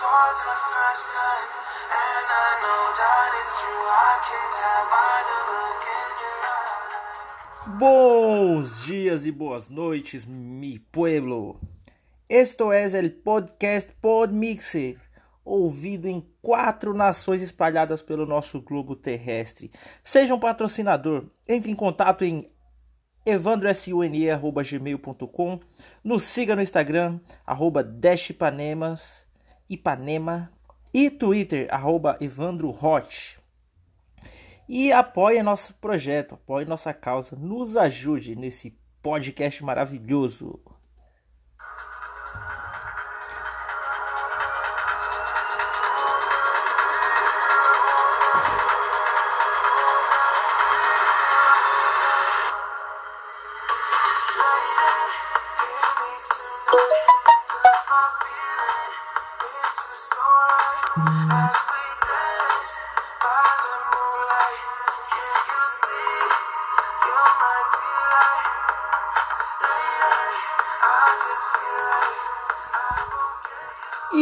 for the first time, and I know that it's true. I can tell by Bons dias y boas noites, mi pueblo. Esto es el podcast Podmixer, ouvido em quatro nações espalhadas pelo nosso globo terrestre. Seja um patrocinador, entre em contato em evandrosune.gmail.com Nos siga no Instagram, arroba Dashipanemas, Ipanema, e Twitter, arroba Evandro Hot. E apoie nosso projeto, apoie nossa causa, nos ajude nesse podcast maravilhoso.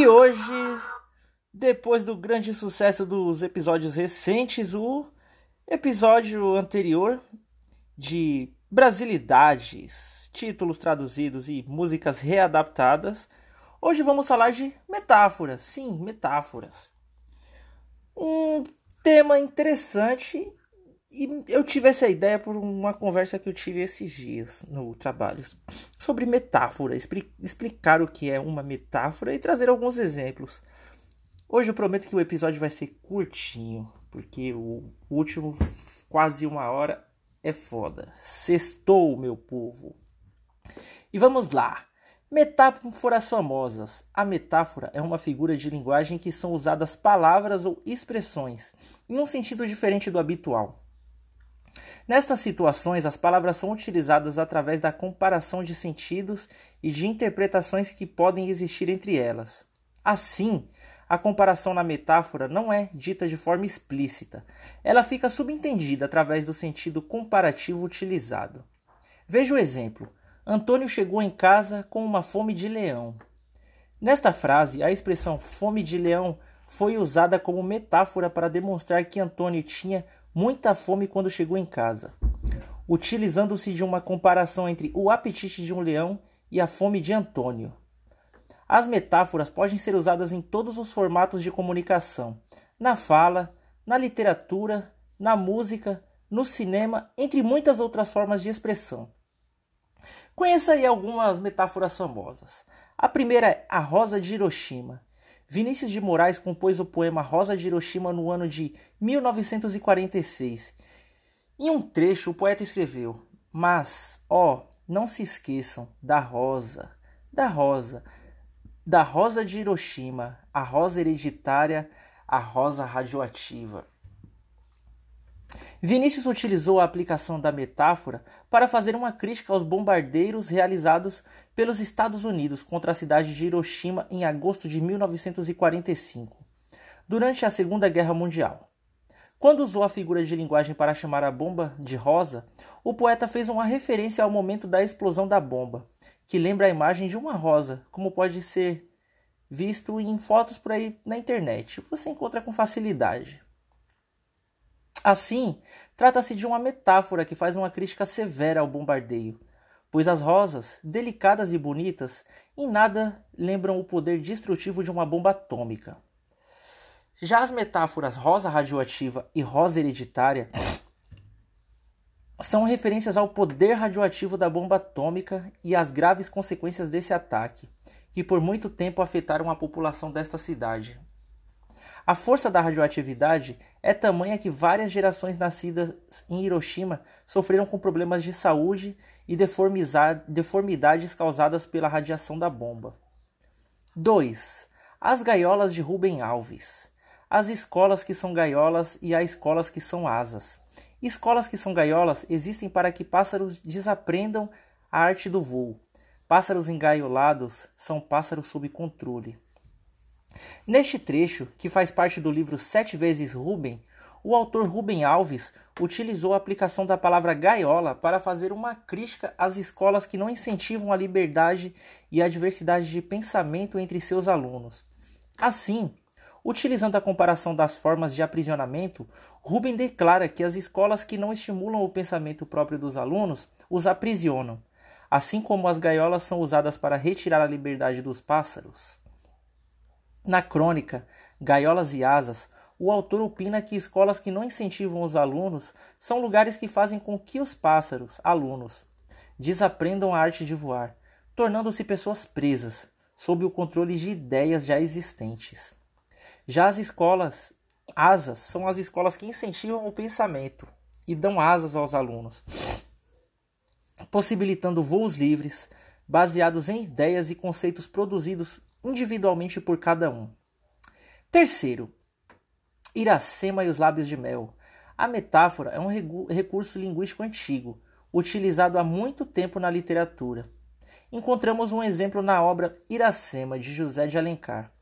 E hoje, depois do grande sucesso dos episódios recentes, o episódio anterior de Brasilidades, títulos traduzidos e músicas readaptadas, hoje vamos falar de metáforas. Sim, metáforas. Um tema interessante e eu tive essa ideia por uma conversa que eu tive esses dias no trabalho sobre metáfora, expli- explicar o que é uma metáfora e trazer alguns exemplos. Hoje eu prometo que o episódio vai ser curtinho, porque o último quase uma hora é foda. Sextou, meu povo. E vamos lá. Metáforas famosas. A metáfora é uma figura de linguagem em que são usadas palavras ou expressões em um sentido diferente do habitual. Nestas situações, as palavras são utilizadas através da comparação de sentidos e de interpretações que podem existir entre elas. Assim, a comparação na metáfora não é dita de forma explícita, ela fica subentendida através do sentido comparativo utilizado. Veja o exemplo: Antônio chegou em casa com uma fome de leão. Nesta frase, a expressão fome de leão foi usada como metáfora para demonstrar que Antônio tinha muita fome quando chegou em casa, utilizando-se de uma comparação entre o apetite de um leão e a fome de Antônio. As metáforas podem ser usadas em todos os formatos de comunicação: na fala, na literatura, na música, no cinema, entre muitas outras formas de expressão. Conheça aí algumas metáforas famosas. A primeira é A Rosa de Hiroshima. Vinícius de Moraes compôs o poema Rosa de Hiroshima no ano de 1946. Em um trecho, o poeta escreveu: Mas, ó, não se esqueçam da rosa, da rosa, da rosa de Hiroshima, a rosa hereditária, a rosa radioativa. Vinícius utilizou a aplicação da metáfora para fazer uma crítica aos bombardeiros realizados pelos Estados Unidos contra a cidade de Hiroshima em agosto de 1945, durante a Segunda Guerra Mundial. Quando usou a figura de linguagem para chamar a bomba de rosa, o poeta fez uma referência ao momento da explosão da bomba, que lembra a imagem de uma rosa, como pode ser visto em fotos por aí na internet. Você encontra com facilidade. Assim, trata-se de uma metáfora que faz uma crítica severa ao bombardeio, pois as rosas, delicadas e bonitas, em nada lembram o poder destrutivo de uma bomba atômica. Já as metáforas rosa radioativa e rosa hereditária são referências ao poder radioativo da bomba atômica e às graves consequências desse ataque, que por muito tempo afetaram a população desta cidade. A força da radioatividade é tamanha que várias gerações nascidas em Hiroshima sofreram com problemas de saúde e deformidades causadas pela radiação da bomba. 2. As gaiolas de Rubem Alves. as escolas que são gaiolas e há escolas que são asas. Escolas que são gaiolas existem para que pássaros desaprendam a arte do voo. Pássaros engaiolados são pássaros sob controle. Neste trecho, que faz parte do livro Sete Vezes Rubem, o autor Rubem Alves utilizou a aplicação da palavra gaiola para fazer uma crítica às escolas que não incentivam a liberdade e a diversidade de pensamento entre seus alunos. Assim, utilizando a comparação das formas de aprisionamento, Rubem declara que as escolas que não estimulam o pensamento próprio dos alunos os aprisionam, assim como as gaiolas são usadas para retirar a liberdade dos pássaros. Na crônica Gaiolas e Asas, o autor opina que escolas que não incentivam os alunos são lugares que fazem com que os pássaros, alunos, desaprendam a arte de voar, tornando-se pessoas presas, sob o controle de ideias já existentes. Já as escolas asas são as escolas que incentivam o pensamento e dão asas aos alunos, possibilitando voos livres, baseados em ideias e conceitos produzidos individualmente por cada um. Terceiro, Iracema e os lábios de mel. A metáfora é um recurso linguístico antigo, utilizado há muito tempo na literatura. Encontramos um exemplo na obra Iracema, de José de Alencar.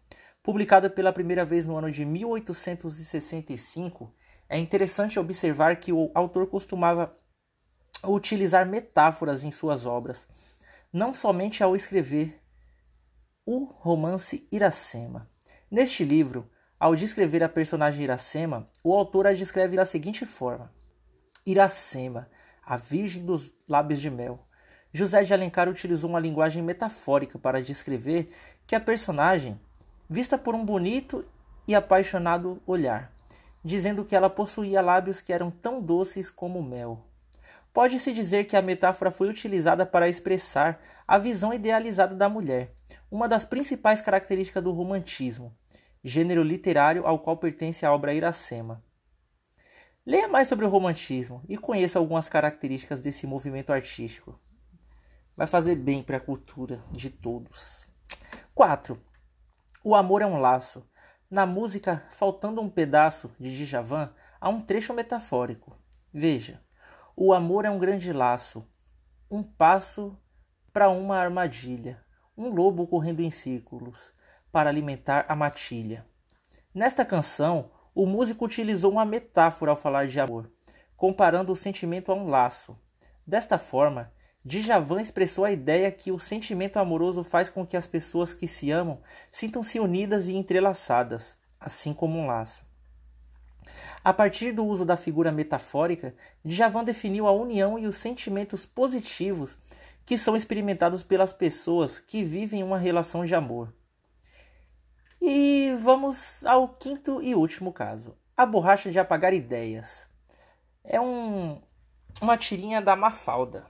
Publicada pela primeira vez no ano de 1865, é interessante observar que o autor costumava utilizar metáforas em suas obras, não somente ao escrever o romance Iracema. Neste livro, ao descrever a personagem Iracema, o autor a descreve da seguinte forma: Iracema, a virgem dos lábios de mel. José de Alencar utilizou uma linguagem metafórica para descrever que a personagem, vista por um bonito e apaixonado olhar, dizendo que ela possuía lábios que eram tão doces como mel. Pode-se dizer que a metáfora foi utilizada para expressar a visão idealizada da mulher, uma das principais características do romantismo, gênero literário ao qual pertence a obra Iracema. Leia mais sobre o romantismo e conheça algumas características desse movimento artístico. Vai fazer bem para a cultura de todos. 4. O amor é um laço. Na música Faltando um Pedaço de Djavan, há um trecho metafórico. Veja: O amor é um grande laço, um passo para uma armadilha, um lobo correndo em círculos para alimentar a matilha. Nesta canção, o músico utilizou uma metáfora ao falar de amor, comparando o sentimento a um laço. Desta forma, Djavan expressou a ideia que o sentimento amoroso faz com que as pessoas que se amam sintam-se unidas e entrelaçadas, assim como um laço. A partir do uso da figura metafórica, Djavan definiu a união e os sentimentos positivos que são experimentados pelas pessoas que vivem uma relação de amor. E vamos ao quinto e último caso. A borracha de apagar ideias. É um, uma tirinha da Mafalda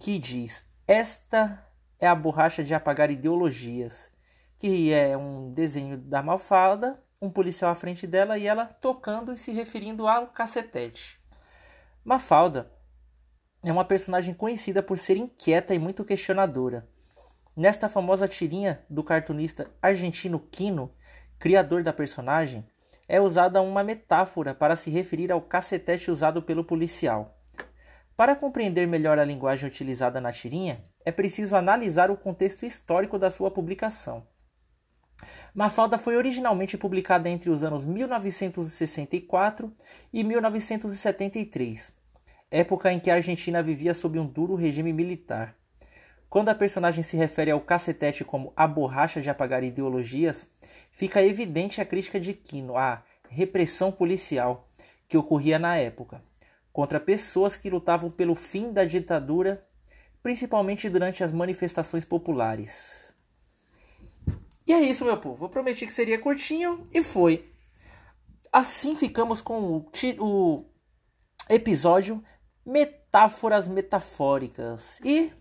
que diz: Esta é a borracha de apagar ideologias. Que é um desenho da Mafalda, um policial à frente dela e ela tocando e se referindo ao cacetete. Mafalda é uma personagem conhecida por ser inquieta e muito questionadora. Nesta famosa tirinha do cartunista argentino Quino, criador da personagem, é usada uma metáfora para se referir ao cacetete usado pelo policial. Para compreender melhor a linguagem utilizada na tirinha, é preciso analisar o contexto histórico da sua publicação. Mafalda foi originalmente publicada entre os anos 1964 e 1973, época em que a Argentina vivia sob um duro regime militar. Quando a personagem se refere ao cacetete como a borracha de apagar ideologias, fica evidente a crítica de Quino à repressão policial que ocorria na época, contra pessoas que lutavam pelo fim da ditadura, principalmente durante as manifestações populares. E é isso, meu povo. Eu prometi que seria curtinho e foi. Assim ficamos com o, o episódio Metáforas Metafóricas. E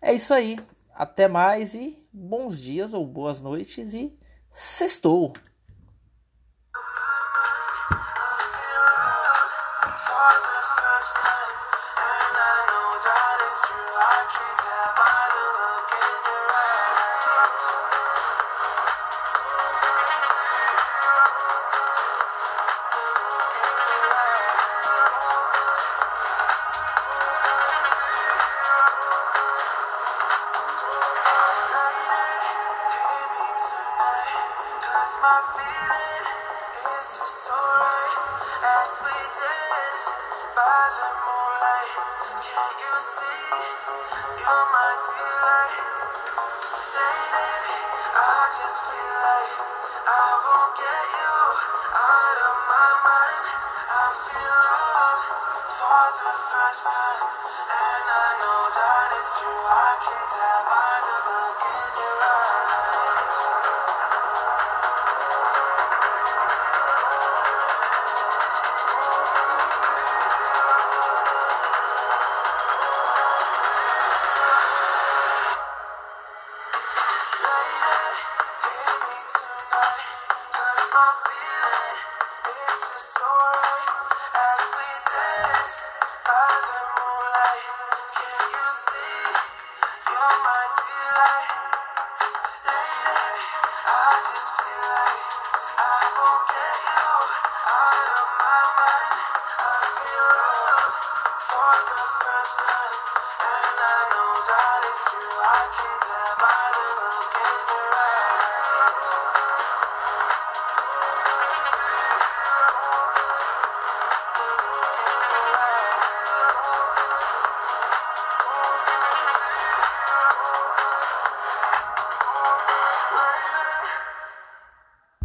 é isso aí. Até mais e bons dias ou boas noites e sextou! You see? this is so